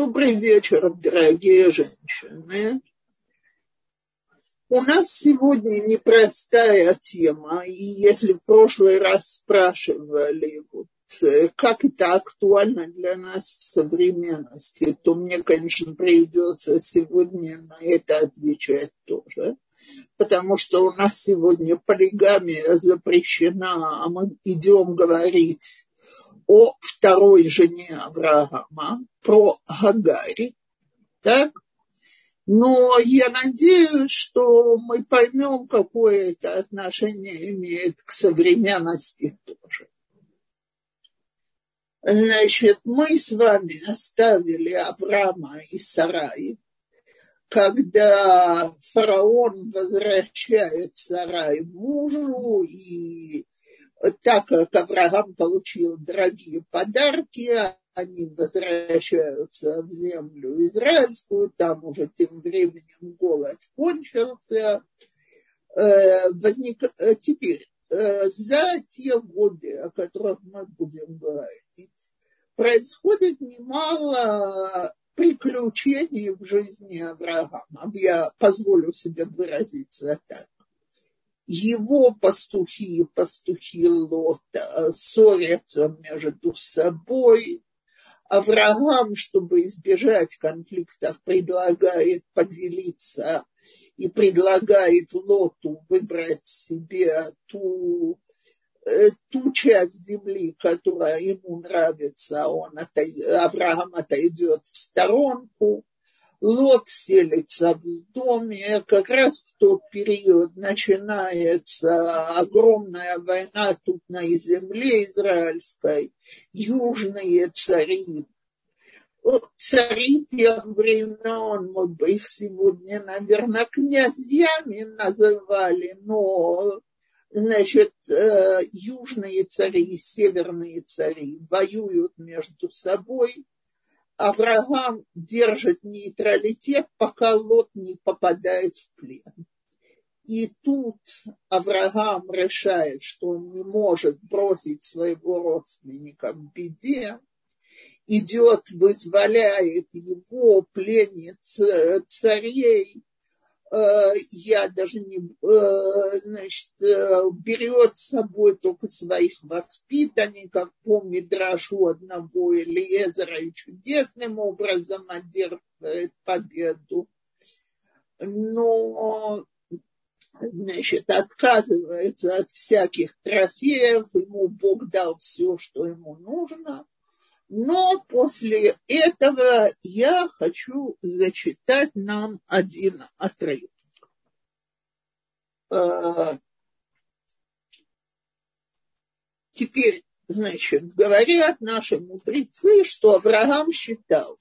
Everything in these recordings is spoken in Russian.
Добрый вечер, дорогие женщины. У нас сегодня непростая тема, и если в прошлый раз спрашивали, вот, э, как это актуально для нас в современности, то мне, конечно, придется сегодня на это отвечать тоже, потому что у нас сегодня полигамия запрещена, а мы идем говорить о второй жене Авраама, про Гагари, так? Но я надеюсь, что мы поймем, какое это отношение имеет к современности тоже. Значит, мы с вами оставили Авраама и Сарай, когда фараон возвращает Сарай мужу, и так как Авраам получил дорогие подарки, они возвращаются в землю израильскую, там уже тем временем голод кончился. Э, возник... Э, теперь, э, за те годы, о которых мы будем говорить, происходит немало приключений в жизни Авраама. Я позволю себе выразиться так. Его пастухи, пастухи Лота ссорятся между собой, Авраам, чтобы избежать конфликтов, предлагает поделиться и предлагает Лоту выбрать себе ту, э, ту часть земли, которая ему нравится. Он Авраам отойдет в сторонку. Лот селится в доме. Как раз в тот период начинается огромная война тут на земле израильской. Южные цари цари тех времен, мы бы их сегодня, наверное, князьями называли, но, значит, э, южные цари и северные цари воюют между собой – Авраам держит нейтралитет, пока Лот не попадает в плен. И тут Авраам решает, что он не может бросить своего родственника в беде, идет, вызволяет его, пленит царей, Э, я даже не, э, значит, э, берет с собой только своих воспитанников, по Мидрашу одного Элиезера и чудесным образом одерживает победу. Но, значит, отказывается от всяких трофеев, ему Бог дал все, что ему нужно – но после этого я хочу зачитать нам один отрывок. А, теперь, значит, говорят наши мудрецы, что Авраам считал,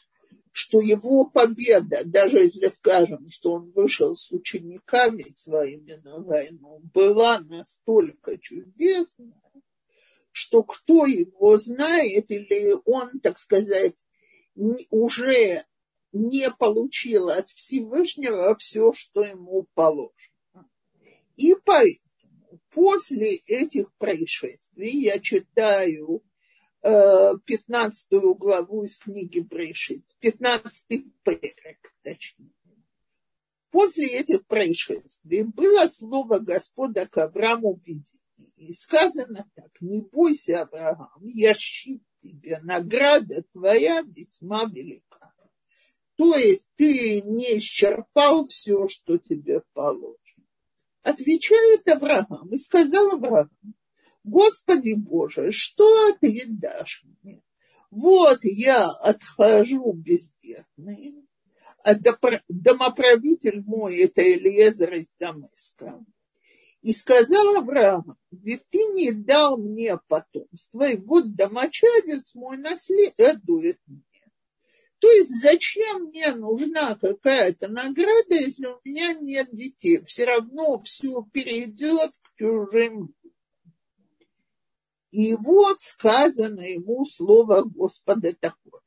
что его победа, даже если скажем, что он вышел с учениками своими на войну, была настолько чудесная, что кто его знает, или он, так сказать, уже не получил от Всевышнего все, что ему положено. И поэтому после этих происшествий я читаю 15 э, главу из книги Брешит, 15 перек, точнее. После этих происшествий было слово Господа к Аврааму в и сказано так, не бойся, Авраам, я щит тебе, награда твоя весьма велика. То есть ты не исчерпал все, что тебе положено. Отвечает Авраам и сказал Авраам, Господи Боже, что ты дашь мне? Вот я отхожу бездетный, а домоправитель мой это Элиезер из Дамаска. И сказал Авраам, ведь ты не дал мне потомство, и вот домочадец мой наследует мне. То есть зачем мне нужна какая-то награда, если у меня нет детей? Все равно все перейдет к чужим И вот сказано ему слово Господа такое.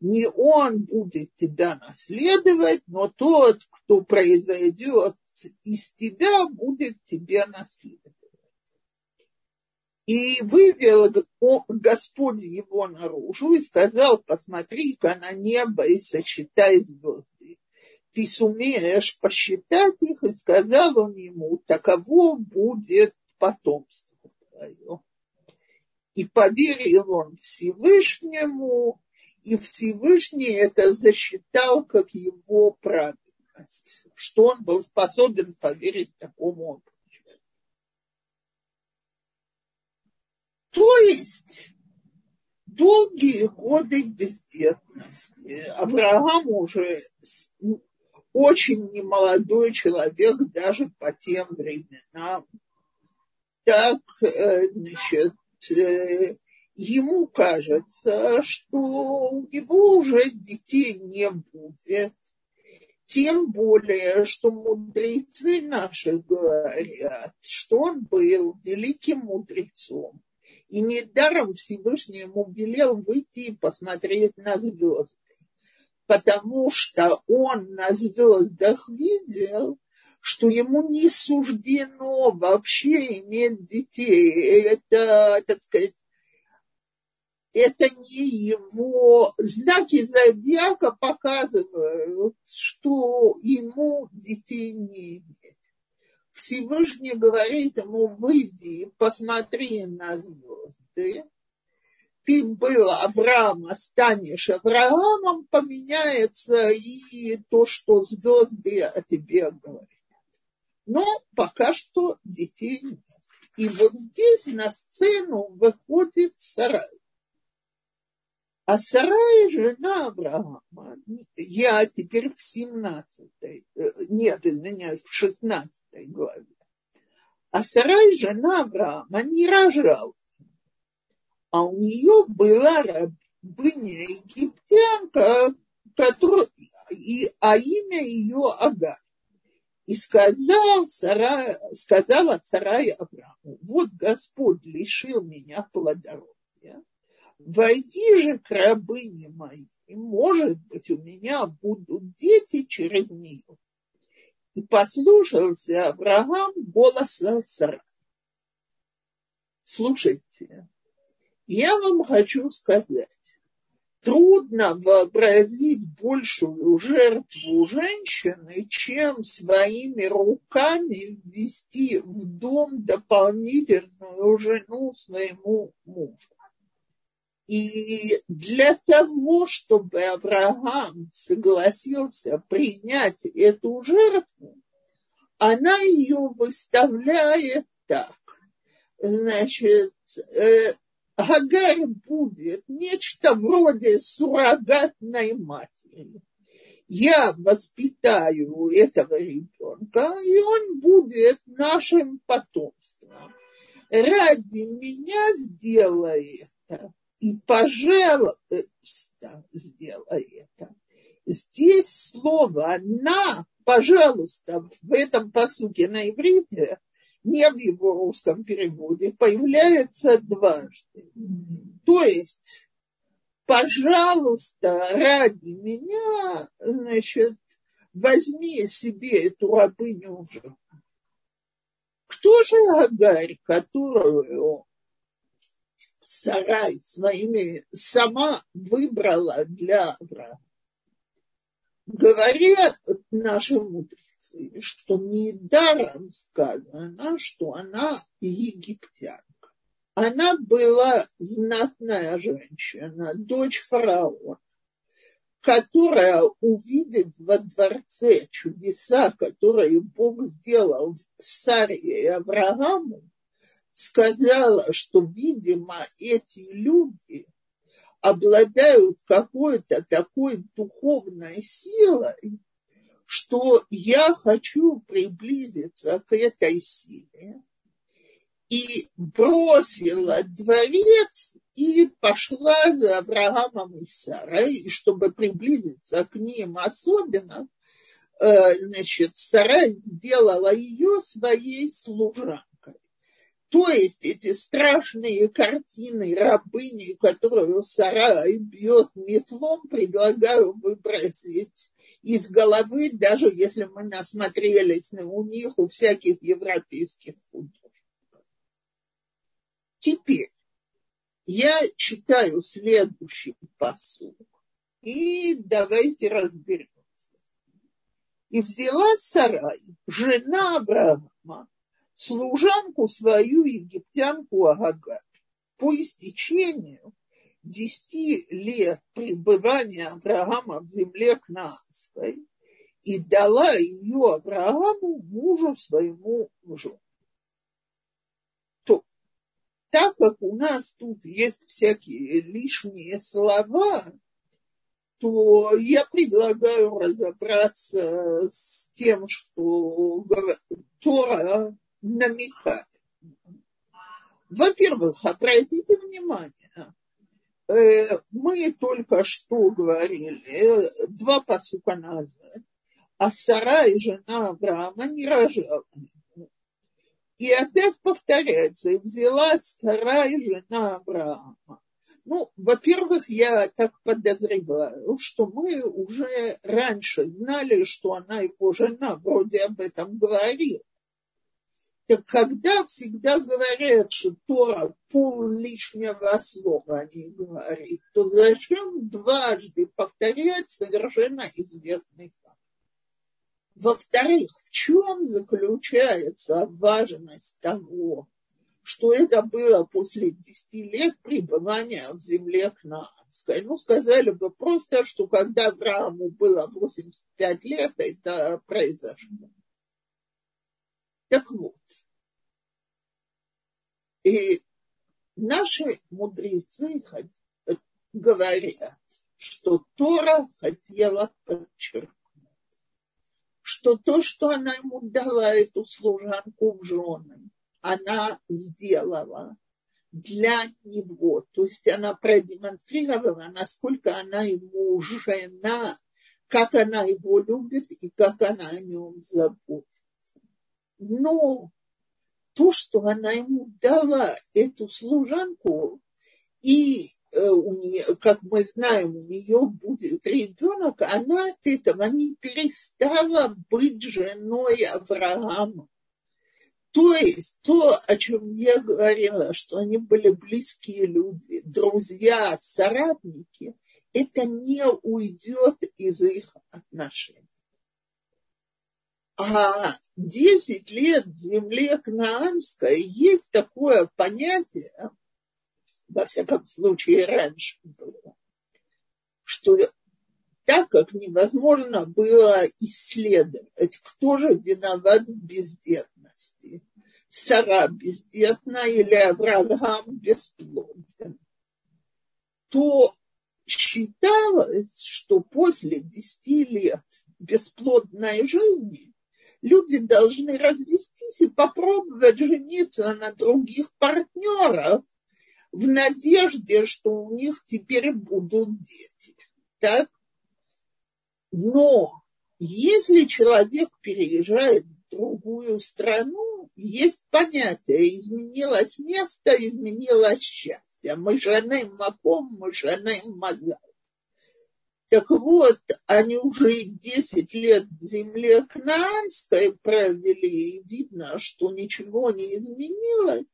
Не он будет тебя наследовать, но тот, кто произойдет из тебя будет тебе наследовать. И вывел Господь его наружу и сказал, посмотри-ка на небо и сочетай звезды. Ты сумеешь посчитать их, и сказал он ему, таково будет потомство твое. И поверил он Всевышнему, и Всевышний это засчитал как его праведность, что он был способен поверить такому образу. То есть долгие годы бездетности. Авраам уже очень немолодой человек даже по тем временам. Так, э, значит, э, ему кажется, что у него уже детей не будет. Тем более, что мудрецы наши говорят, что он был великим мудрецом. И недаром Всевышний ему велел выйти и посмотреть на звезды. Потому что он на звездах видел, что ему не суждено вообще иметь детей. Это, так сказать, это не его знаки зодиака показывают, что ему детей не иметь. Всевышний говорит ему, выйди, посмотри на звезды. Ты был Авраам, станешь Авраамом, поменяется и то, что звезды о тебе говорят. Но пока что детей нет. И вот здесь на сцену выходит Сарай. А Сарай жена Авраама. Я теперь в 17 э, нет, извиняюсь, в 16 главе. А Сарай жена Авраама не рожал. А у нее была рабыня египтянка, которая, и, а имя ее Агар. И сказал Сарай, сказала Сарай Аврааму, вот Господь лишил меня плодородия, войди же к рабыне моей, может быть, у меня будут дети через нее. И послушался Авраам голоса Сара. Слушайте, я вам хочу сказать, трудно вообразить большую жертву женщины, чем своими руками ввести в дом дополнительную жену своему мужу. И для того, чтобы Авраам согласился принять эту жертву, она ее выставляет так. Значит, э, Агарь будет нечто вроде суррогатной матери. Я воспитаю этого ребенка, и он будет нашим потомством. Ради меня сделай это и, пожалуйста, сделай это. Здесь слово «на», пожалуйста, в этом посуке на иврите, не в его русском переводе, появляется дважды. То есть, пожалуйста, ради меня, значит, возьми себе эту рабыню в жену. Кто же Агарь, которую сарай своими сама выбрала для Авраама. Говорят наши мудрецы, что недаром сказано, что она египтянка. Она была знатная женщина, дочь фараона, которая, увидев во дворце чудеса, которые Бог сделал в Саре и Аврааму, сказала, что, видимо, эти люди обладают какой-то такой духовной силой, что я хочу приблизиться к этой силе. И бросила дворец и пошла за Авраамом и Сарой, и чтобы приблизиться к ним особенно, э, значит, Сарай сделала ее своей служанкой. То есть эти страшные картины рабыни, которую Сарай бьет метлом, предлагаю выбросить из головы, даже если мы насмотрелись на у них, у всяких европейских художников. Теперь я читаю следующий посуд, и давайте разберемся. И взяла Сарай, жена Авраама, служанку свою египтянку Агагар, по истечению десяти лет пребывания Авраама в земле Кнаанской и дала ее Аврааму, мужу своему мужу. То, так как у нас тут есть всякие лишние слова, то я предлагаю разобраться с тем, что Тора намекает. Во-первых, обратите внимание, э, мы только что говорили, э, два посука назад, а Сара и жена Авраама не рожала. И опять повторяется, и взяла Сара и жена Авраама. Ну, во-первых, я так подозреваю, что мы уже раньше знали, что она его жена, вроде об этом говорила. Так когда всегда говорят, что Тора пол лишнего слова не говорит, то зачем дважды повторять совершенно известный факт? Во-вторых, в чем заключается важность того, что это было после 10 лет пребывания в земле Кнаанской. Ну, сказали бы просто, что когда Аврааму было 85 лет, это произошло. Так вот, и наши мудрецы говорят, что Тора хотела подчеркнуть, что то, что она ему дала, эту служанку в жены, она сделала для него. То есть она продемонстрировала, насколько она ему жена, как она его любит и как она о нем заботится. Но то, что она ему дала, эту служанку, и э, у нее, как мы знаем, у нее будет ребенок, она от этого не перестала быть женой Авраама. То есть то, о чем я говорила, что они были близкие люди, друзья, соратники, это не уйдет из их отношений. А 10 лет в земле Кнаанской есть такое понятие, во всяком случае раньше было, что так как невозможно было исследовать, кто же виноват в бездетности. Сара бездетна или Авраам бесплоден, то считалось, что после десяти лет бесплодной жизни люди должны развестись и попробовать жениться на других партнеров в надежде, что у них теперь будут дети. Так? Но если человек переезжает в другую страну, есть понятие, изменилось место, изменилось счастье. Мы жены маком, мы жены мазал. Так вот, они уже 10 лет в земле Кнаанской провели, и видно, что ничего не изменилось.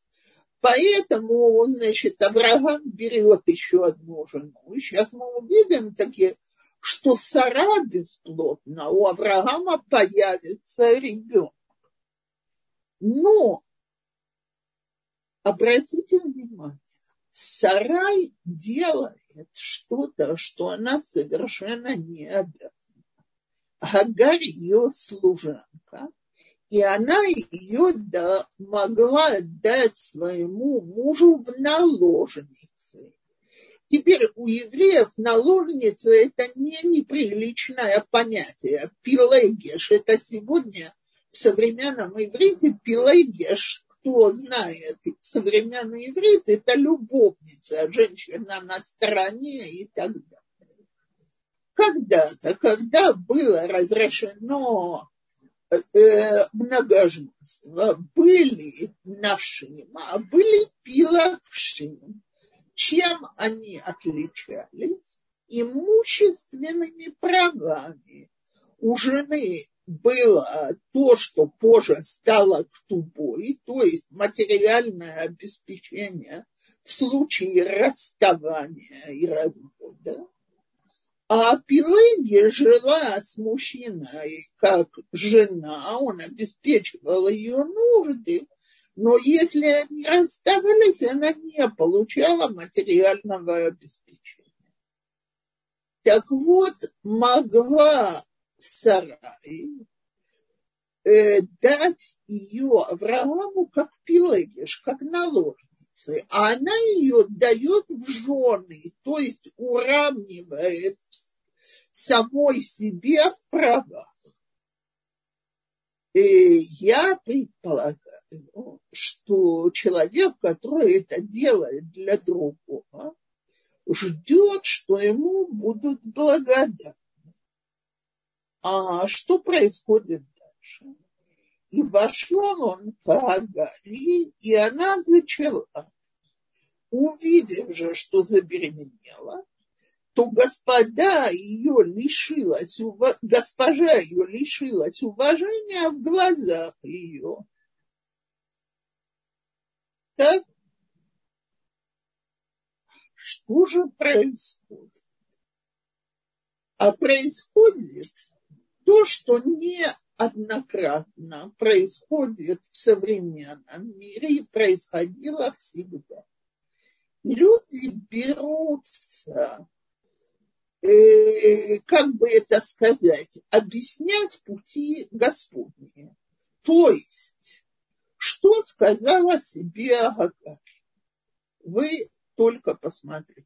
Поэтому, значит, Авраам берет еще одну жену. И сейчас мы увидим такие, что Сара бесплодна, у Авраама появится ребенок. Но обратите внимание, Сарай делает что-то, что она совершенно не обязана. Агарь ее служанка, и она ее да, могла дать своему мужу в наложнице. Теперь у евреев наложница – это не неприличное понятие. Пилегеш – это сегодня в современном иврите пилегеш кто знает современный иврит, это любовница, женщина на стороне и так далее. Когда-то, когда было разрешено э, многоженство, были нашим, а были пилавшим. Чем они отличались? Имущественными правами. У жены было то, что позже стало ктубой, то есть материальное обеспечение в случае расставания и развода, а Пелагия жила с мужчиной как жена, он обеспечивал ее нужды, но если они расставались, она не получала материального обеспечения. Так вот, могла Сарай э, дать ее Аврааму как пилегиш, как наложницы, а она ее дает в жены, то есть уравнивает самой себе в правах. И я предполагаю, что человек, который это делает для другого, ждет, что ему будут благодарны. А что происходит дальше? И вошел он по Агаре, и она зачала. Увидев же, что забеременела, то господа ее лишилась, госпожа ее лишилась уважения в глазах ее. Так? Что же происходит? А происходит то, что неоднократно происходит в современном мире и происходило всегда. Люди берутся, э, как бы это сказать, объяснять пути Господни. То есть, что сказала себе Агагарь? Вы только посмотрите.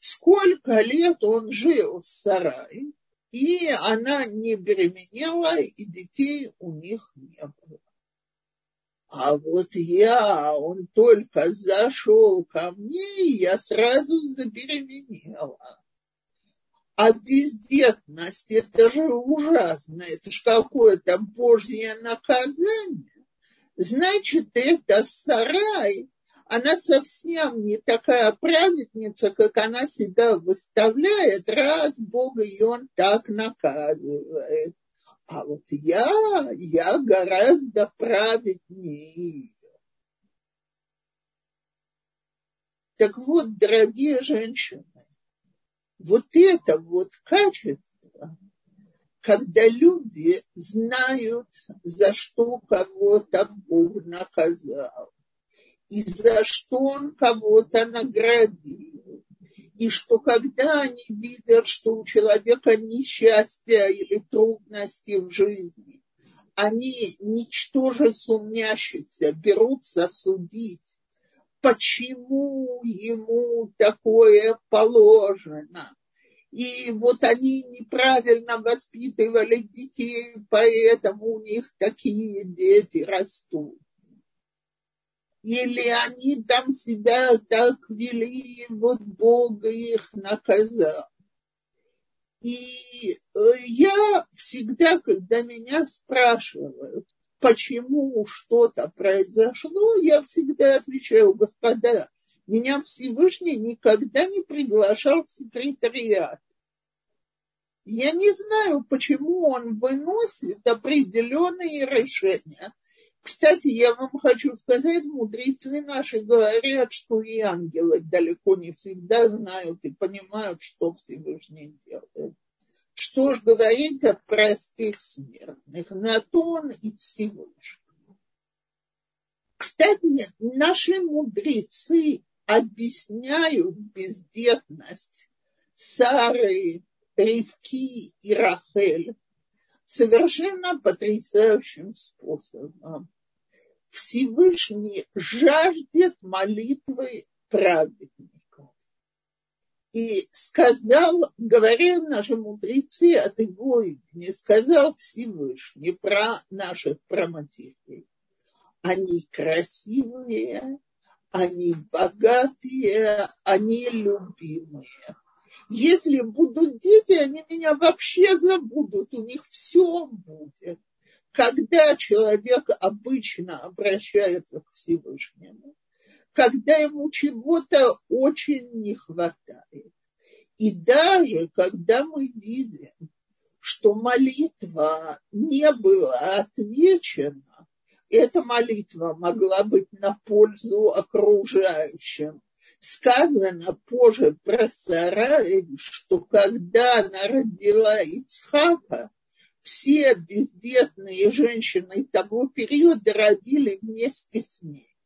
Сколько лет он жил в сарае, и она не беременела, и детей у них не было. А вот я, он только зашел ко мне, и я сразу забеременела. А бездетность, это же ужасно, это же какое-то божье наказание. Значит, это сарай, она совсем не такая праведница, как она себя выставляет, раз Бог ее так наказывает. А вот я, я гораздо праведнее. Так вот, дорогие женщины, вот это вот качество, когда люди знают, за что кого-то Бог наказал, и за что он кого-то наградил. И что когда они видят, что у человека несчастье или трудности в жизни, они, ничтоже сумнящиеся, берутся судить, почему ему такое положено. И вот они неправильно воспитывали детей, поэтому у них такие дети растут или они там себя так вели, вот Бог их наказал. И э, я всегда, когда меня спрашивают, почему что-то произошло, я всегда отвечаю, господа, меня Всевышний никогда не приглашал в секретариат. Я не знаю, почему он выносит определенные решения. Кстати, я вам хочу сказать, мудрецы наши говорят, что и ангелы далеко не всегда знают и понимают, что Всевышний делает. Что ж говорить о простых смертных, на то он и Всевышний. Кстати, наши мудрецы объясняют бездетность Сары, Ривки и Рахель совершенно потрясающим способом. Всевышний жаждет молитвы праведников. И сказал, говорил наши мудрецы от его имени, сказал Всевышний про наших проматерей. Они красивые, они богатые, они любимые. Если будут дети, они меня вообще забудут, у них все будет когда человек обычно обращается к Всевышнему, когда ему чего-то очень не хватает. И даже когда мы видим, что молитва не была отвечена, эта молитва могла быть на пользу окружающим. Сказано позже про Сарай, что когда она родила Ицхака, все бездетные женщины того периода родили вместе с ней.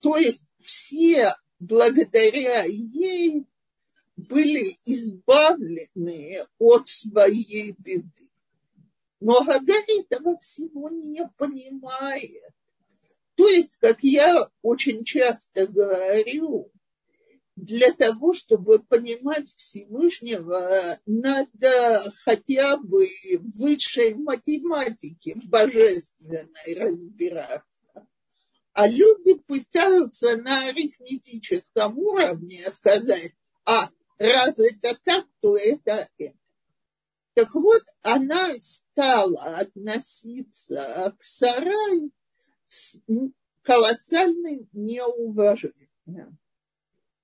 То есть все благодаря ей были избавлены от своей беды. Но Гагарь этого всего не понимает. То есть, как я очень часто говорю, для того, чтобы понимать Всевышнего, надо хотя бы в высшей математике божественной разбираться. А люди пытаются на арифметическом уровне сказать, а раз это так, то это это. Так вот, она стала относиться к сарай с колоссальным неуважением.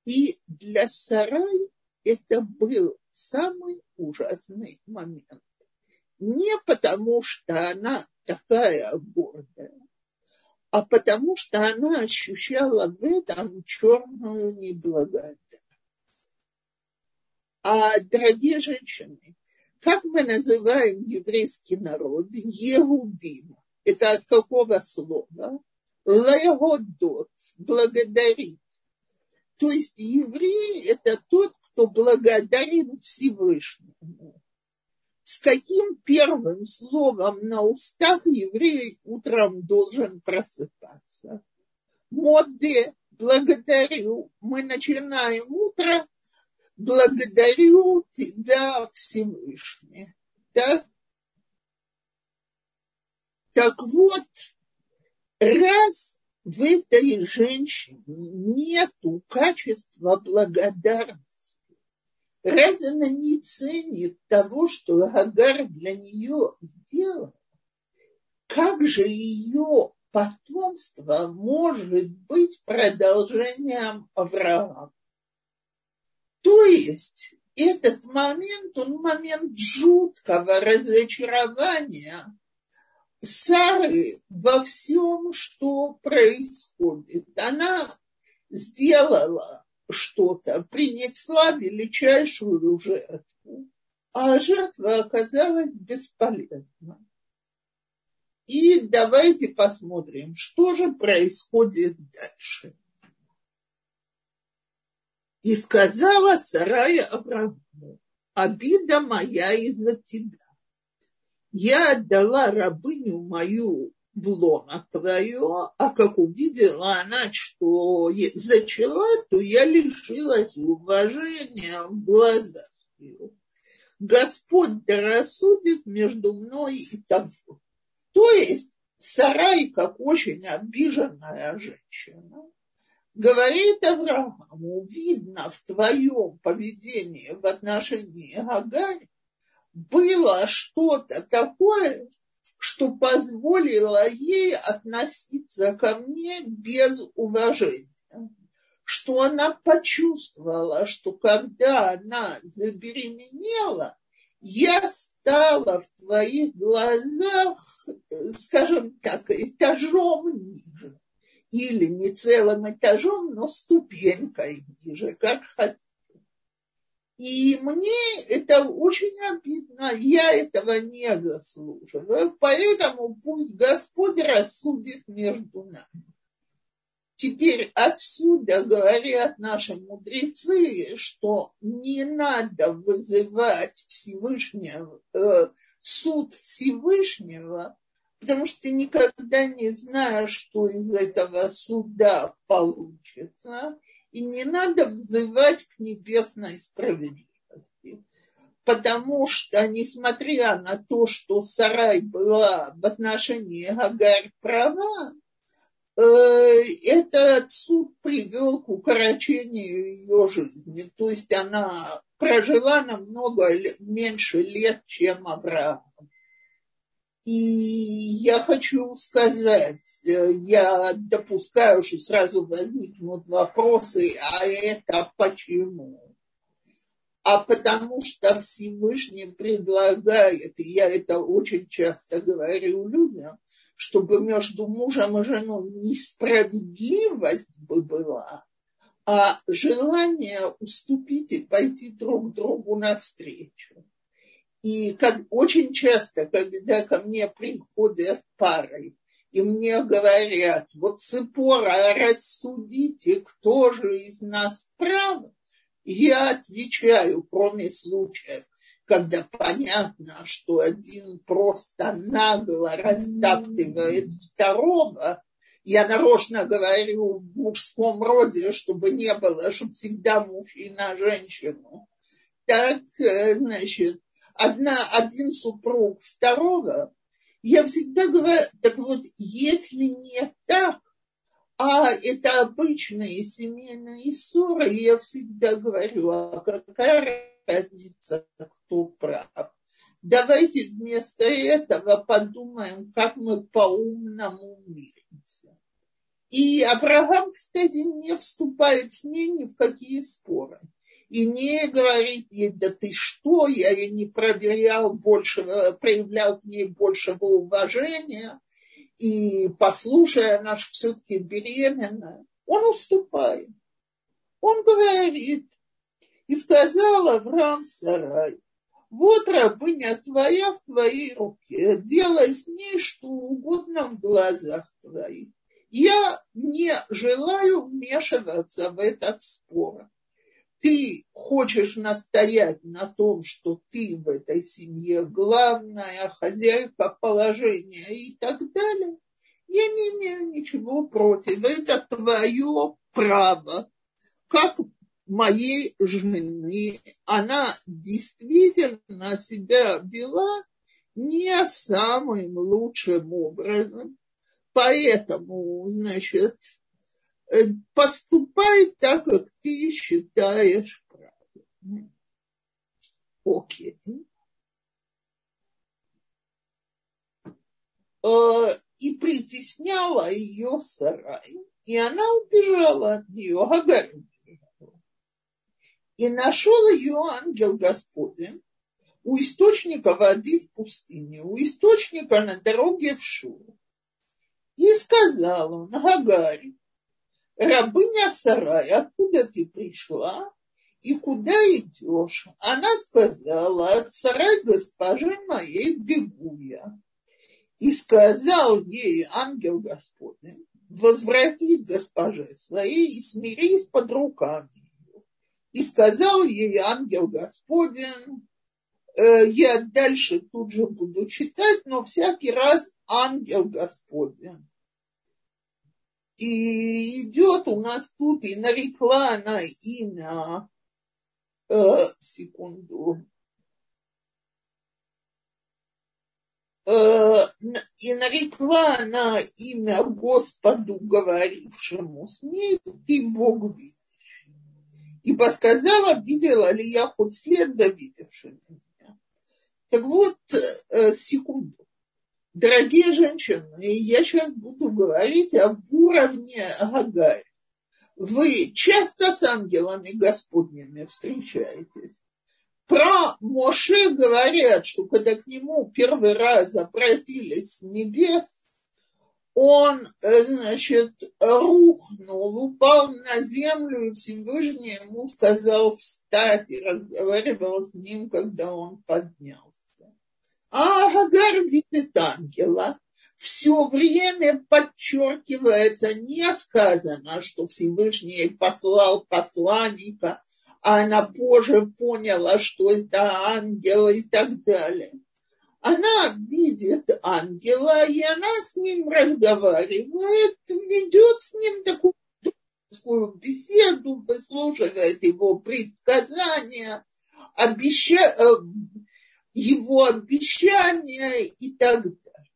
И для сарай это был самый ужасный момент. Не потому, что она такая гордая, а потому, что она ощущала в этом черную неблагодарность. А, дорогие женщины, как мы называем еврейский народ? Еудим. Это от какого слова? Леодот. Благодарить. То есть еврей – это тот, кто благодарен Всевышнему. С каким первым словом на устах еврей утром должен просыпаться? Моде, благодарю. Мы начинаем утро благодарю тебя, Всевышний. Да? Так вот, раз в этой женщине нету качества благодарности, раз она не ценит того, что Агар для нее сделал, как же ее потомство может быть продолжением Авраама? То есть этот момент, он момент жуткого разочарования Сары во всем, что происходит. Она сделала что-то, принесла величайшую жертву, а жертва оказалась бесполезна. И давайте посмотрим, что же происходит дальше. И сказала Сарая Аврааму, обида моя из-за тебя. Я отдала рабыню мою в лоно твое, а как увидела она, что зачала, то я лишилась уважения в глазах ее. Господь да рассудит между мной и тобой. То есть Сарай, как очень обиженная женщина, говорит Аврааму, видно в твоем поведении в отношении Агари было что-то такое, что позволило ей относиться ко мне без уважения. Что она почувствовала, что когда она забеременела, я стала в твоих глазах, скажем так, этажом ниже или не целым этажом, но ступенькой ниже, как хотите. И мне это очень обидно, я этого не заслуживаю, поэтому пусть Господь рассудит между нами. Теперь отсюда говорят наши мудрецы, что не надо вызывать Всевышнего, э, суд Всевышнего потому что ты никогда не знаешь, что из этого суда получится, и не надо взывать к небесной справедливости. Потому что, несмотря на то, что Сарай была в отношении Агарь права, э, этот суд привел к укорочению ее жизни. То есть она прожила намного меньше лет, чем Авраам. И я хочу сказать, э, я допускаю, что сразу возникнут вопросы, а это почему? а потому что Всевышний предлагает, и я это очень часто говорю людям, чтобы между мужем и женой несправедливость бы была, а желание уступить и пойти друг другу навстречу. И как, очень часто, когда ко мне приходят пары, и мне говорят, вот Цепора, рассудите, кто же из нас прав, я отвечаю, кроме случаев, когда понятно, что один просто нагло растаптывает второго, я нарочно говорю в мужском роде, чтобы не было, чтобы всегда мужчина женщину. Так, э, значит, одна, один супруг второго, я всегда говорю, так вот, если не так, а это обычные семейные ссоры, я всегда говорю, а какая разница, кто прав. Давайте вместо этого подумаем, как мы по-умному миримся. И Авраам, кстати, не вступает с ней ни в какие споры. И не говорит ей, да ты что, я ей не проверял больше, проявлял к ней большего уважения. И послушай, она же все-таки беременная. Он уступает. Он говорит, и сказал Авраам Сарай, вот рабыня твоя в твоей руке, делай с ней что угодно в глазах твоих. Я не желаю вмешиваться в этот спор. Ты хочешь настоять на том, что ты в этой семье главная хозяйка положения и так далее. Я не имею ничего против. Это твое право. Как моей жены, она действительно себя вела не самым лучшим образом. Поэтому, значит, поступай так, как ты считаешь правильным. Окей. Э, и притесняла ее сарай, и она убежала от нее. Агарь и нашел ее ангел Господень у источника воды в пустыне, у источника на дороге в Шур. И сказал он, Гагарь, рабыня Сарай, откуда ты пришла и куда идешь? Она сказала, от Сарай госпожи моей бегу я. И сказал ей ангел Господень, возвратись госпоже своей и смирись под руками и сказал ей ангел Господень, э, я дальше тут же буду читать, но всякий раз ангел Господень. И идет у нас тут, и нарекла она имя, э, секунду, э, и нарекла она имя Господу, говорившему с ней, ты Бог видишь. Ибо сказала, видела ли я хоть след завидевший меня. Так вот, э, секунду. Дорогие женщины, я сейчас буду говорить об уровне Агари. Вы часто с ангелами Господними встречаетесь. Про Моше говорят, что когда к нему первый раз обратились с небес, он, э, значит, рухнул, упал на землю, и Всевышний ему сказал встать и разговаривал с ним, когда он поднялся. А Агар видит ангела. Все время подчеркивается, не сказано, что Всевышний послал посланника, а она позже поняла, что это ангел и так далее она видит ангела, и она с ним разговаривает, ведет с ним такую дружескую беседу, выслушивает его предсказания, обеща... Его обещания и так далее.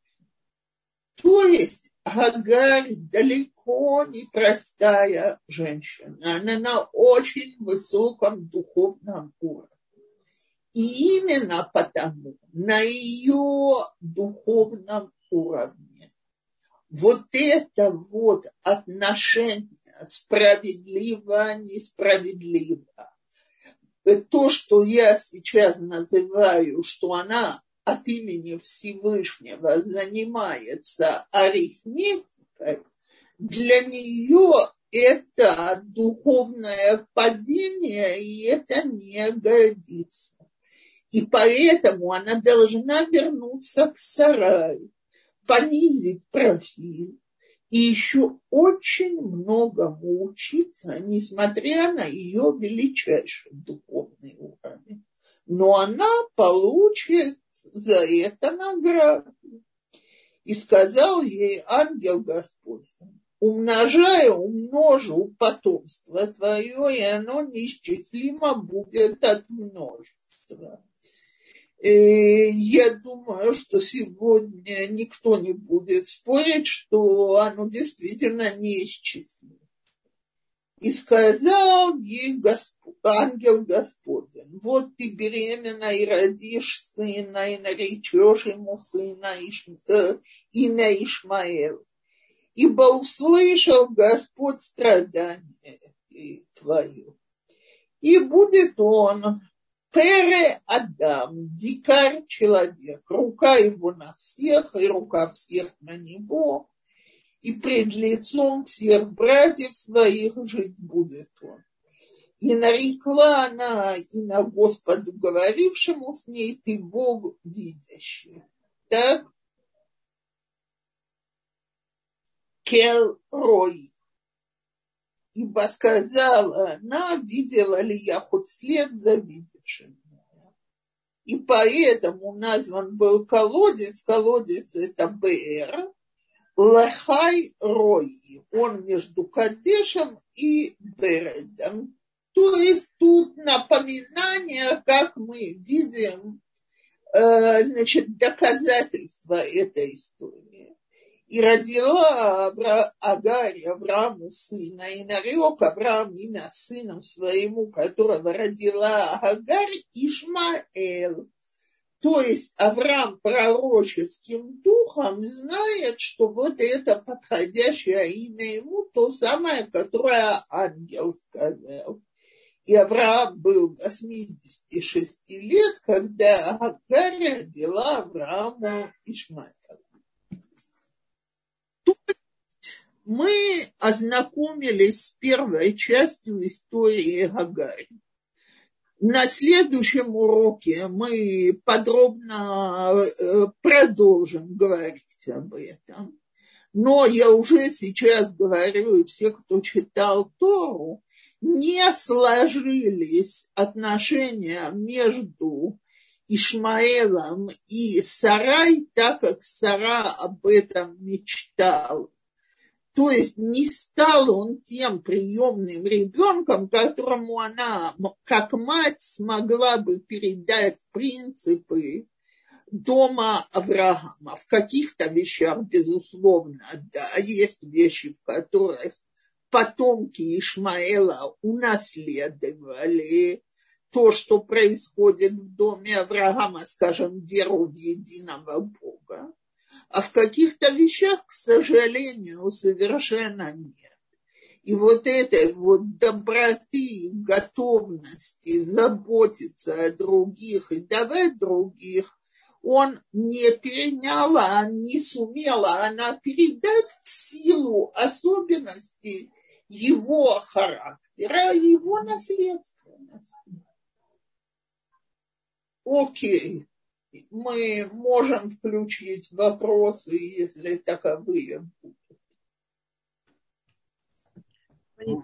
То есть Агарь далеко не простая женщина, она на очень высоком духовном уровне. И именно потому на ее духовном уровне вот это вот отношение справедливо, несправедливо, то, что я сейчас называю, что она от имени Всевышнего занимается арифметикой, для нее это духовное падение, и это не годится. И поэтому она должна вернуться к сараю, понизить профиль, и еще очень многому учиться, несмотря на ее величайший духовный уровень. Но она получит за это награду. И сказал ей ангел Господень, умножая, умножу потомство твое, и оно неисчислимо будет от множества. Я думаю, что сегодня никто не будет спорить, что оно действительно неисчислимо. И сказал ей Господь, ангел Господень, вот ты беременна и родишь сына, и наречешь ему сына Иш, э, имя Ишмаэл. Ибо услышал Господь страдания твое. И будет он Пере Адам, дикарь человек, рука его на всех, и рука всех на него, и пред лицом всех братьев своих жить будет он. И нарекла она имя Господу, говорившему с ней, ты Бог видящий. Так? Кел Рой ибо сказала она, видела ли я хоть след за видевшим И поэтому назван был колодец, колодец это БР, Лахай Рой, он между Кадешем и Бередом. То есть тут напоминание, как мы видим, э, значит, доказательства этой истории и родила Авра, Агарь Аврааму сына, и нарек Авраам имя сыном своему, которого родила Агарь, Ишмаэл. То есть Авраам пророческим духом знает, что вот это подходящее имя ему, то самое, которое ангел сказал. И Авраам был 86 лет, когда Агарь родила Аврааму Ишмаэла мы ознакомились с первой частью истории Гагари. На следующем уроке мы подробно э, продолжим говорить об этом. Но я уже сейчас говорю, и все, кто читал Тору, не сложились отношения между Ишмаэлом и Сарай, так как Сара об этом мечтал то есть не стал он тем приемным ребенком, которому она, как мать, смогла бы передать принципы дома Авраама. В каких-то вещах, безусловно, да, есть вещи, в которых потомки Ишмаэла унаследовали то, что происходит в доме Авраама, скажем, веру в единого Бога а в каких-то вещах, к сожалению, совершенно нет. И вот этой вот доброты, готовности заботиться о других и давать других, он не перенял, а не сумела она передать в силу особенностей его характера и его наследственности. Окей мы можем включить вопросы, если таковые будут.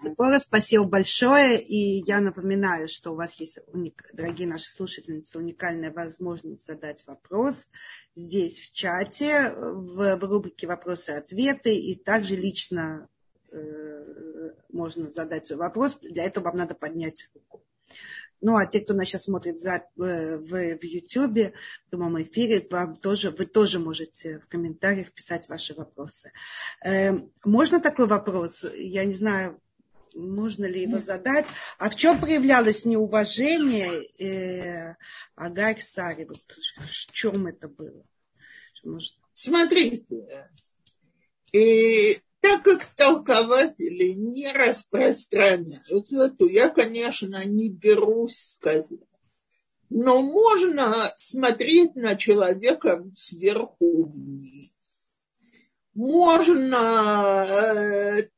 Цепора, спасибо большое. И я напоминаю, что у вас есть, дорогие наши слушательницы, уникальная возможность задать вопрос здесь в чате, в, в рубрике «Вопросы-ответы», и также лично э, можно задать свой вопрос. Для этого вам надо поднять руку. Ну, а те, кто нас сейчас смотрит за, э, в, в YouTube, в прямом эфире, вам тоже, вы тоже можете в комментариях писать ваши вопросы. Э, можно такой вопрос? Я не знаю, нужно ли его задать. А в чем проявлялось неуважение э, Агарь Сари? Вот в чем это было? Может... Смотрите, и так как толкователи не распространяются, то я, конечно, не берусь сказать. Но можно смотреть на человека сверху вниз. Можно, э,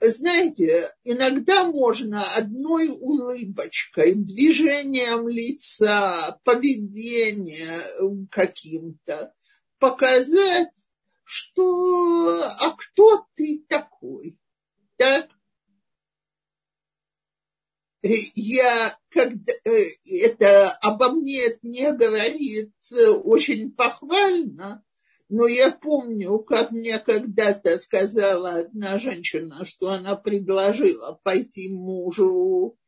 знаете, иногда можно одной улыбочкой, движением лица, поведением каким-то показать, что а кто ты такой? Так? Я, когда э, это обо мне это не говорит очень похвально, но я помню, как мне когда-то сказала одна женщина, что она предложила пойти мужу Э,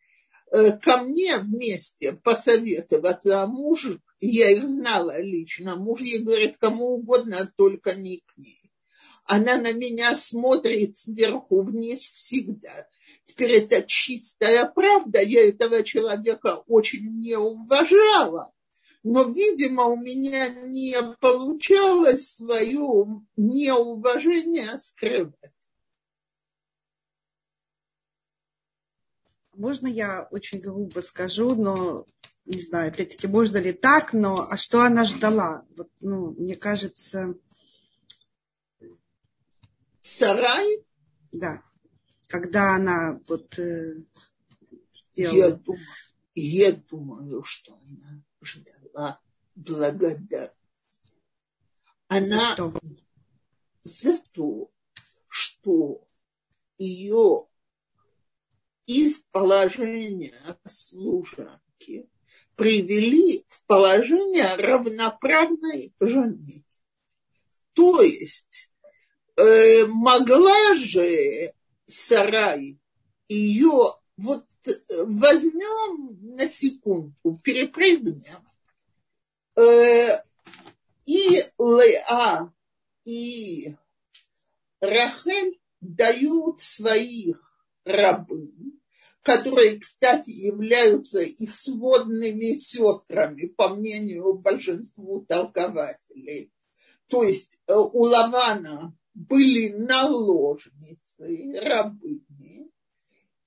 ко мне вместе посоветоваться, а муж, я их знала лично, муж ей говорит, кому угодно, только не к ней. Она на меня смотрит сверху вниз всегда. Теперь это чистая правда, я этого человека очень не уважала, но, видимо, у меня не получалось свое неуважение скрывать. Можно я очень грубо скажу, но не знаю, опять-таки, можно ли так, но а что она ждала? Вот, ну, мне кажется... Сарай? Да. Когда она вот э, сделала... Я думаю, я думаю, что она ждала благодарность. Она за, что? за то, что ее из положения служанки привели в положение равноправной жены. То есть э, могла же Сарай ее, вот возьмем на секунду, перепрыгнем, э, и Леа, и Рахель дают своих рабынь, которые, кстати, являются их сводными сестрами, по мнению большинства толкователей. То есть э, у Лавана были наложницы, рабыни,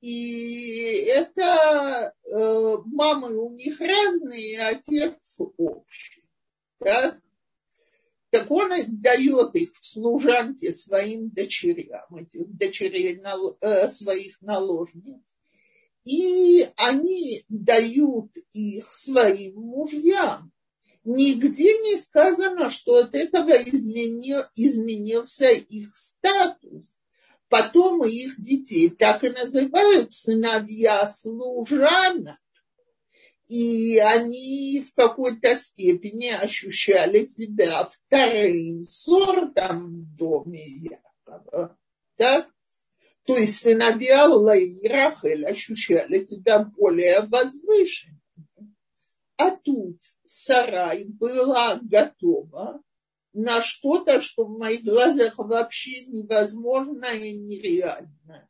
и это э, мамы у них разные, отец общий. Так? Так он дает их в служанке своим дочерям, этих дочерей э, своих наложниц и они дают их своим мужьям. Нигде не сказано, что от этого изменил, изменился их статус. Потом их детей так и называют сыновья служанок. И они в какой-то степени ощущали себя вторым сортом в доме Якова. Так? То есть сыновья Лаи и Рахель ощущали себя более возвышенными. А тут Сарай была готова на что-то, что в моих глазах вообще невозможно и нереально.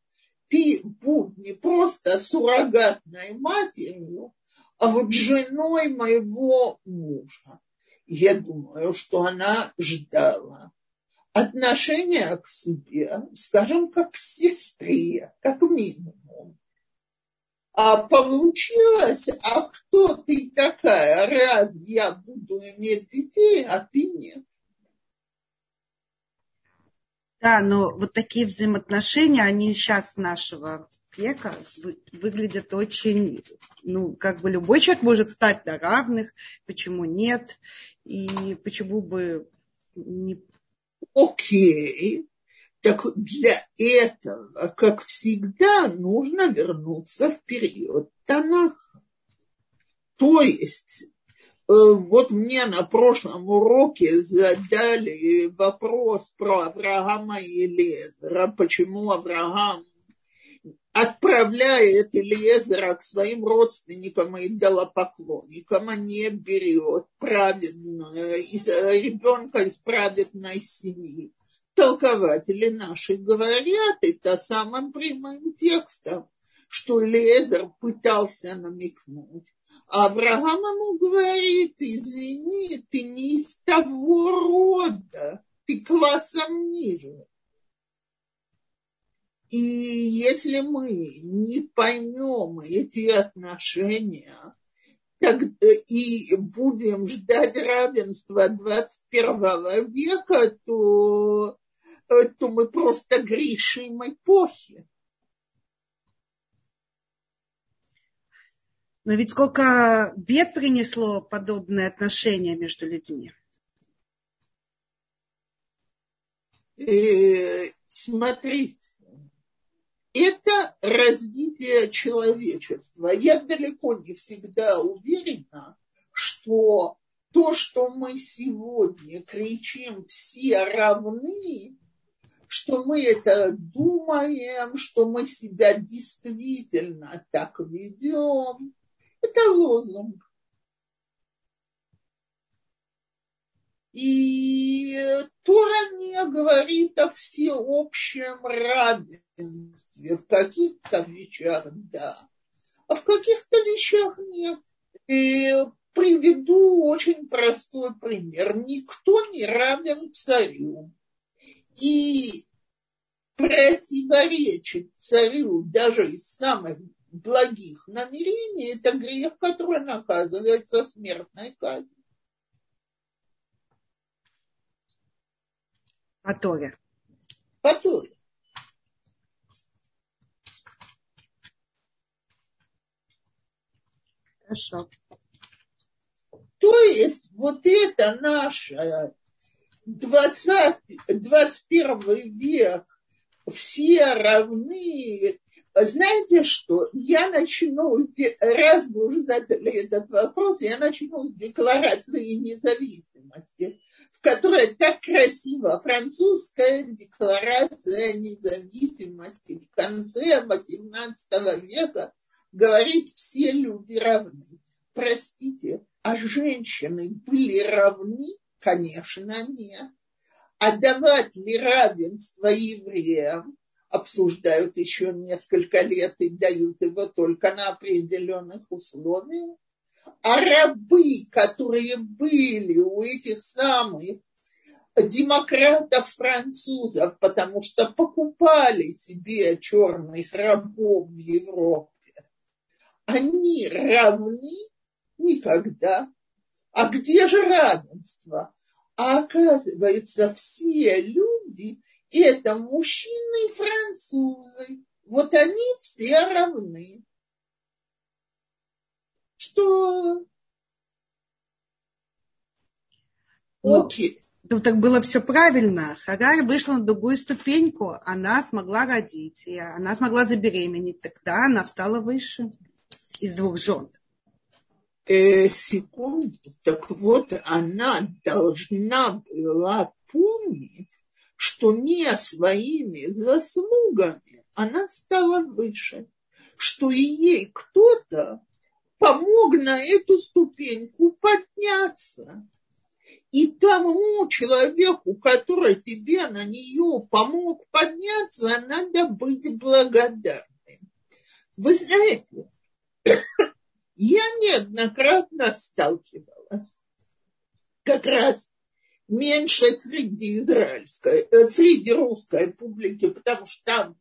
Ты будь не просто суррогатной матерью, а вот женой моего мужа. Я думаю, что она ждала отношение к себе, скажем, как к сестре, как минимум. А получилось, а кто ты такая, раз я буду иметь детей, а ты нет. Да, но вот такие взаимоотношения, они сейчас нашего века выглядят очень, ну, как бы любой человек может стать на равных, почему нет, и почему бы не Окей, так для этого, как всегда, нужно вернуться в период Танаха. То есть, э, вот мне на прошлом уроке задали вопрос про Авраама и Лезера, почему Авраам отправляет Элиезера к своим родственникам и идолопоклонникам, а не берет праведного, из, ребенка из праведной семьи. Толкователи наши говорят это самым прямым текстом, что Лезер пытался намекнуть. А Авраам ему говорит, извини, ты не из того рода, ты классом ниже. И если мы не поймем эти отношения, так, и будем ждать равенства 21 века, то, то мы просто грешим эпохи. Но ведь сколько бед принесло подобное отношение между людьми. И, смотрите, это развитие человечества. Я далеко не всегда уверена, что то, что мы сегодня кричим «все равны», что мы это думаем, что мы себя действительно так ведем, это лозунг. И Тора не говорит о всеобщем равенстве. В каких-то вещах да, а в каких-то вещах нет. И приведу очень простой пример. Никто не равен царю. И противоречить царю даже из самых благих намерений, это грех, который наказывается смертной казнью. По Торе. Хорошо. То есть вот это наше 20, 21 век, все равны, знаете что, я начну, раз вы уже задали этот вопрос, я начну с декларации независимости, в которой так красиво французская декларация независимости в конце XVIII века говорит, все люди равны. Простите, а женщины были равны? Конечно, нет. А давать ли равенство евреям? обсуждают еще несколько лет и дают его только на определенных условиях. А рабы, которые были у этих самых демократов-французов, потому что покупали себе черных рабов в Европе, они равны никогда. А где же равенство? А оказывается, все люди это мужчины и французы. Вот они все равны. Что? Окей. Ну, так было все правильно. Хагарь вышла на другую ступеньку, она смогла родить, и она смогла забеременеть. Тогда она встала выше из двух жен. Э, секунду. Так вот, она должна была помнить, что не своими заслугами она стала выше, что и ей кто-то помог на эту ступеньку подняться. И тому человеку, который тебе на нее помог подняться, надо быть благодарным. Вы знаете, я неоднократно сталкивалась как раз меньше среди израильской, э, среди русской публики, потому что там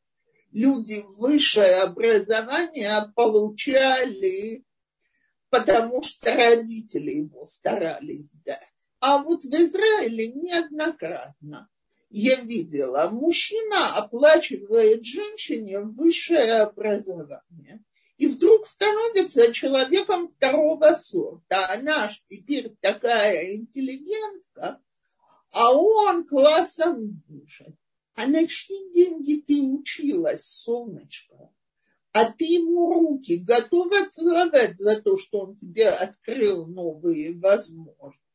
люди высшее образование получали, потому что родители его старались дать. А вот в Израиле неоднократно я видела, мужчина оплачивает женщине высшее образование и вдруг становится человеком второго сорта. Она ж теперь такая интеллигентка, а он классом выше. А на чьи деньги ты училась, солнышко? А ты ему руки готова целовать за то, что он тебе открыл новые возможности.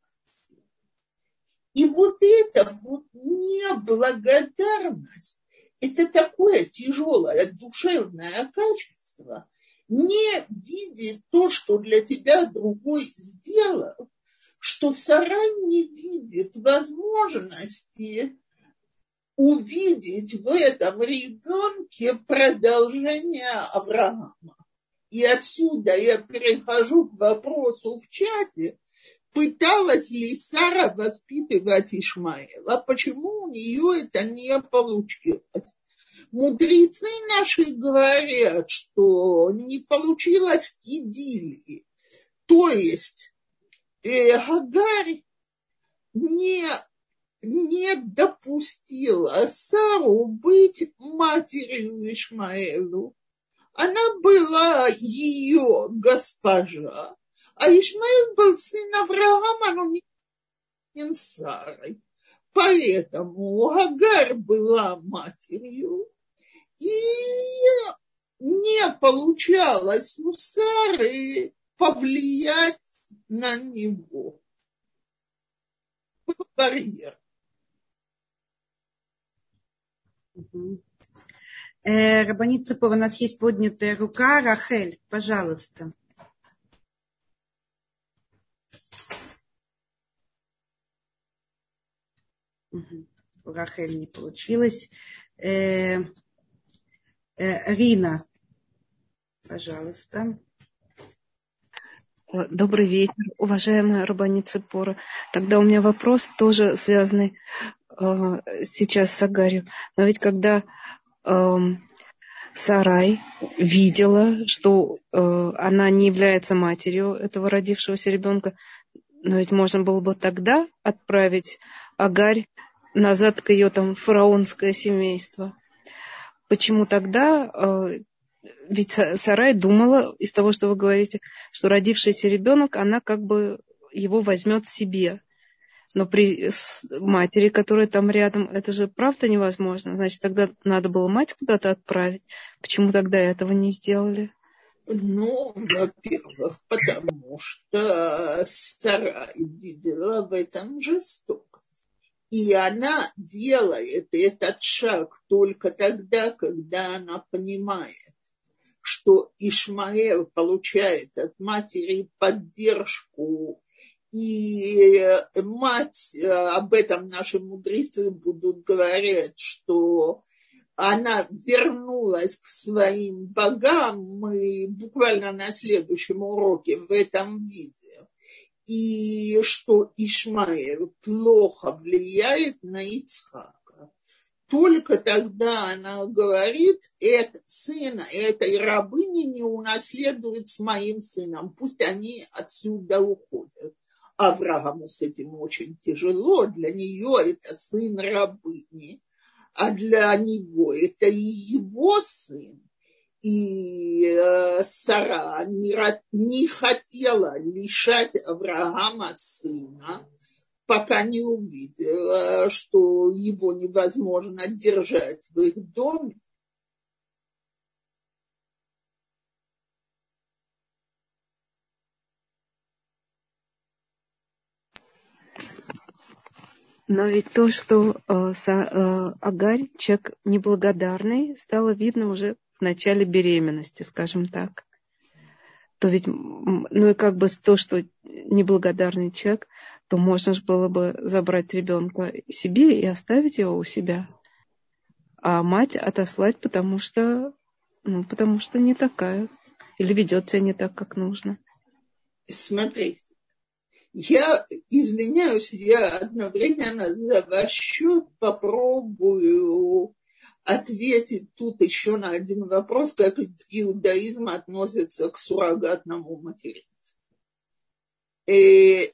И вот это вот неблагодарность, это такое тяжелое душевное качество, не видеть то, что для тебя другой сделал, что Сара не видит возможности увидеть в этом ребенке продолжение Авраама. И отсюда я перехожу к вопросу в чате, пыталась ли Сара воспитывать Ишмаэла, почему у нее это не получилось. Мудрецы наши говорят, что не получилось идиллии. То есть э, не, не допустила Сару быть матерью Ишмаэлу. Она была ее госпожа, а Ишмаэль был сын Авраама, но не сын Сарой. Поэтому Агар была матерью, и не получалось у Сары повлиять на него. Был барьер. Э, Рабанит Цепор, у нас есть поднятая рука. Рахель, пожалуйста. Угу. Рахель не получилось. Э, э, Рина, пожалуйста. Добрый вечер, уважаемая Рабани Цепора. Тогда у меня вопрос тоже связанный э, сейчас с Агарью. Но ведь когда э, Сарай видела, что э, она не является матерью этого родившегося ребенка, но ведь можно было бы тогда отправить Агарь назад к ее там фараонское семейство. Почему тогда? Э, ведь Сарай думала из того, что вы говорите, что родившийся ребенок, она как бы его возьмет себе. Но при матери, которая там рядом, это же правда невозможно. Значит, тогда надо было мать куда-то отправить. Почему тогда этого не сделали? Ну, во-первых, потому что Сарай видела в этом жестокость. И она делает этот шаг только тогда, когда она понимает, что Ишмаэл получает от матери поддержку, и мать, об этом наши мудрецы будут говорить, что она вернулась к своим богам, мы буквально на следующем уроке в этом видео и что Ишмаэль плохо влияет на Ицхака. Только тогда она говорит, это сына этой рабыни не унаследует с моим сыном, пусть они отсюда уходят. Аврааму с этим очень тяжело, для нее это сын рабыни, а для него это и его сын и э, Сара не, хотела лишать Авраама сына, пока не увидела, что его невозможно держать в их доме. Но ведь то, что э, э, Агарь, человек неблагодарный, стало видно уже начале беременности, скажем так, то ведь, ну и как бы то, что неблагодарный человек, то можно же было бы забрать ребенка себе и оставить его у себя, а мать отослать, потому что, ну, потому что не такая, или ведет себя не так, как нужно. Смотрите, я извиняюсь, я одновременно за ваш счет попробую ответить тут еще на один вопрос, как иудаизм относится к суррогатному материнству. И, э,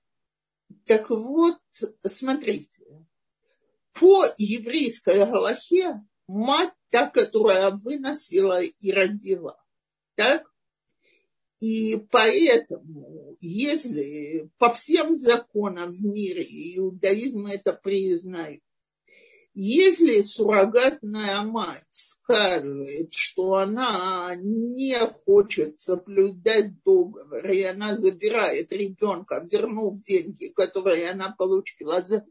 так вот, смотрите, по еврейской галахе мать та, которая выносила и родила. Так? И поэтому, если по всем законам в мире иудаизм это признает, если суррогатная мать скажет, что она не хочет соблюдать договор, и она забирает ребенка, вернув деньги, которые она получила за,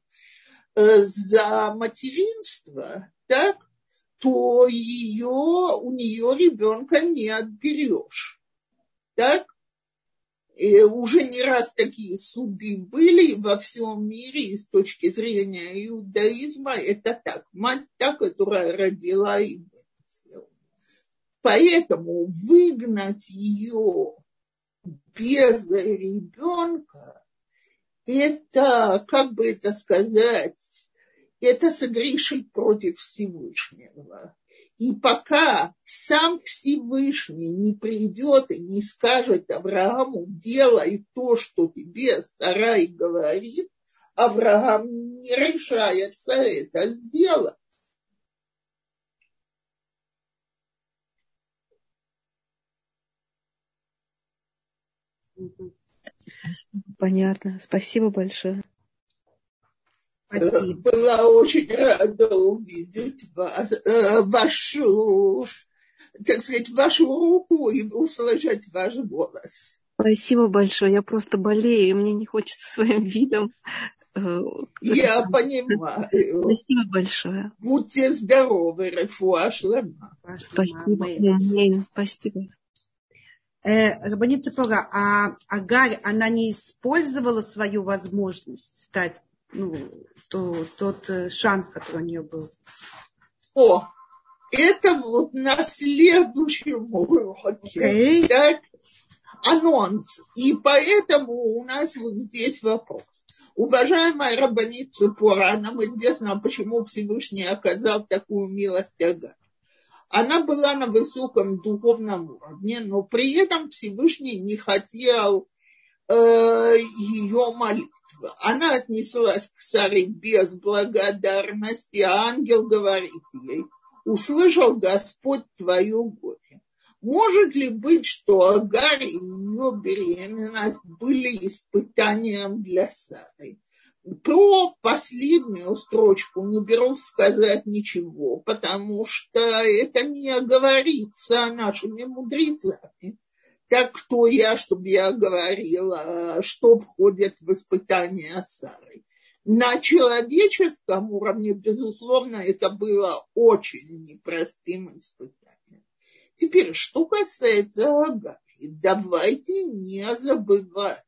э, за материнство, так, то ее, у нее ребенка не отберешь. Так? И уже не раз такие суды были во всем мире, и с точки зрения иудаизма это так. Мать та, которая родила и выносила. Поэтому выгнать ее без ребенка, это, как бы это сказать, это согрешить против Всевышнего. И пока сам Всевышний не придет и не скажет Аврааму, делай то, что тебе Сарай говорит, Авраам не решается это сделать. Понятно. Спасибо большое. Спасибо. Была очень рада увидеть вас, э, вашу, так сказать, вашу руку и услышать ваш голос. Спасибо большое. Я просто болею, и мне не хочется своим видом. Э, Я понимаю. Спасибо большое. Будьте здоровы, Рефуа Шлема. Спасибо. Спасибо. Э, Рабаница Пора, а Агарь, она не использовала свою возможность стать ну, то, тот э, шанс, который у нее был. О, это вот на следующем уроке. Okay. Так, анонс. И поэтому у нас вот здесь вопрос. Уважаемая рабаница Пора, нам известно, почему Всевышний оказал такую милость Агар. Она была на высоком духовном уровне, но при этом Всевышний не хотел ее молитвы. Она отнеслась к Саре без благодарности, а ангел говорит ей, услышал Господь твое горе. Может ли быть, что Агар и ее беременность были испытанием для Сары? Про последнюю строчку не берусь сказать ничего, потому что это не говорится нашими мудрецами. Так кто я, чтобы я говорила, что входит в испытание Сары? На человеческом уровне, безусловно, это было очень непростым испытанием. Теперь, что касается Агари, давайте не забывать,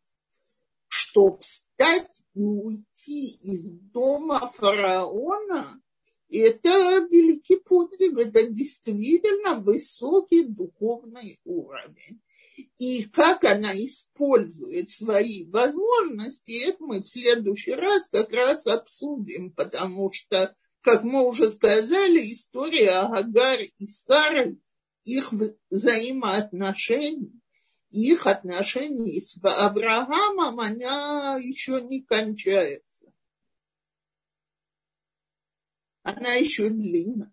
что встать и уйти из дома фараона – это великий подвиг, это действительно высокий духовный уровень. И как она использует свои возможности, это мы в следующий раз как раз обсудим, потому что, как мы уже сказали, история Агар и Сары, их взаимоотношений, их отношений с Авраамом, она еще не кончается. Она еще длинная.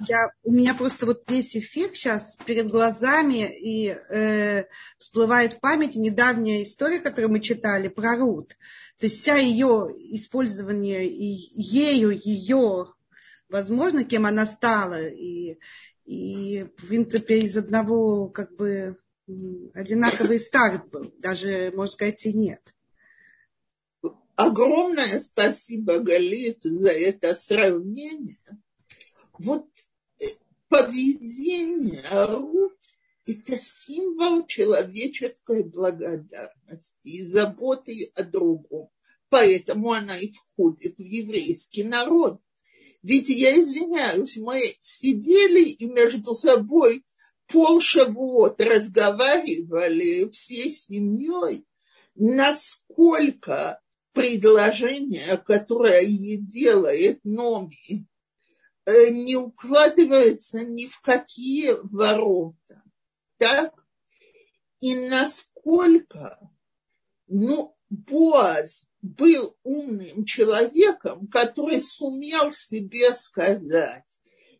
Я, у меня просто вот весь эффект сейчас перед глазами и э, всплывает в памяти недавняя история, которую мы читали про Рут. То есть вся ее использование и ею, ее, возможно, кем она стала, и, и в принципе из одного как бы одинаковый старт был, даже, можно сказать, и нет. Огромное спасибо, Галит, за это сравнение. Вот поведение рук – это символ человеческой благодарности и заботы о другом. Поэтому она и входит в еврейский народ. Ведь я извиняюсь, мы сидели и между собой полшавуот разговаривали всей семьей, насколько предложение, которое ей делает Номи, не укладывается ни в какие ворота. Так? И насколько ну, Боаз был умным человеком, который сумел себе сказать,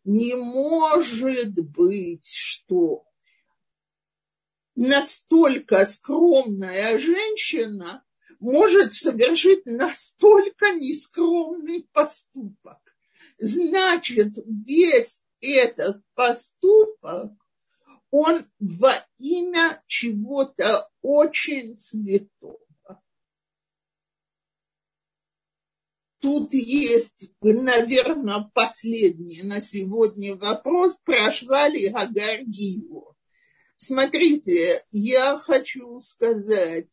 не может быть, что настолько скромная женщина может совершить настолько нескромный поступок значит, весь этот поступок, он во имя чего-то очень святого. Тут есть, наверное, последний на сегодня вопрос, прошла ли Гагаргию. Смотрите, я хочу сказать,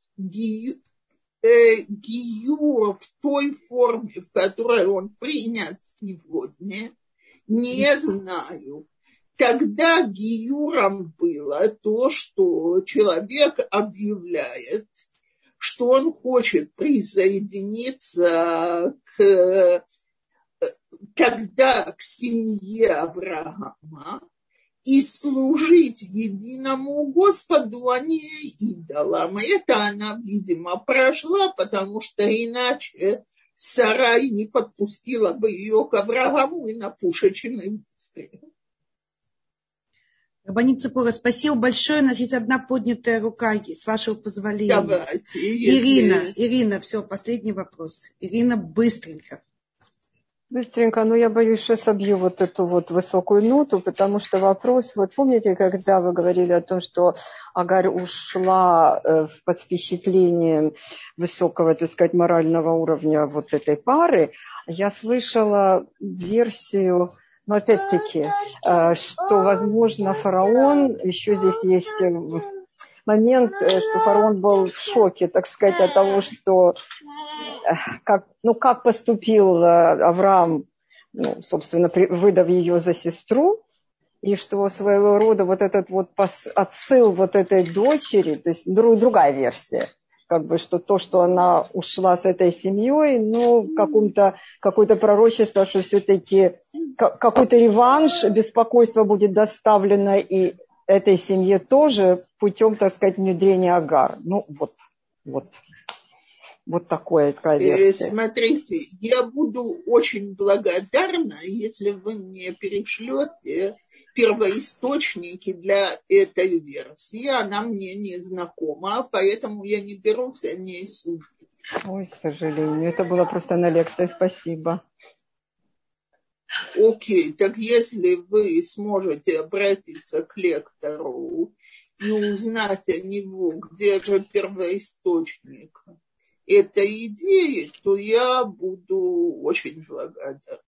э, гиюр в той форме, в которой он принят сегодня, не знаю. Тогда гиюром было то, что человек объявляет, что он хочет присоединиться к тогда к семье Авраама и служить единому Господу, а не идолам. Это она, видимо, прошла, потому что иначе Сарай не подпустила бы ее к Аврааму и на пушечный выстрел. Рабанит Цепора, спасибо большое. У нас есть одна поднятая рука, с вашего позволения. Давайте. Ирина, если... Ирина, все, последний вопрос. Ирина, быстренько. Быстренько, но я боюсь, что собью вот эту вот высокую ноту, потому что вопрос, вот помните, когда вы говорили о том, что Агарь ушла э, под впечатлением высокого, так сказать, морального уровня вот этой пары, я слышала версию, но опять-таки, э, что, возможно, фараон, еще здесь есть э, момент, что фараон был в шоке, так сказать, от того, что как, ну, как поступил э, Авраам, ну, собственно, выдав ее за сестру, и что своего рода вот этот вот отсыл вот этой дочери, то есть друг, другая версия, как бы, что то, что она ушла с этой семьей, ну, каком-то, какое-то пророчество, что все-таки какой-то реванш, беспокойство будет доставлено и этой семье тоже путем, так сказать, внедрения Агар. Ну, вот, вот. Вот такое э, версия. Смотрите, я буду очень благодарна, если вы мне перешлете первоисточники для этой версии. Она мне не знакома, поэтому я не берусь о ней судить. Ой, к сожалению, это было просто на лекции. Спасибо. Окей, так если вы сможете обратиться к лектору и узнать о него, где же первоисточник, этой идеи, то я буду очень благодарна.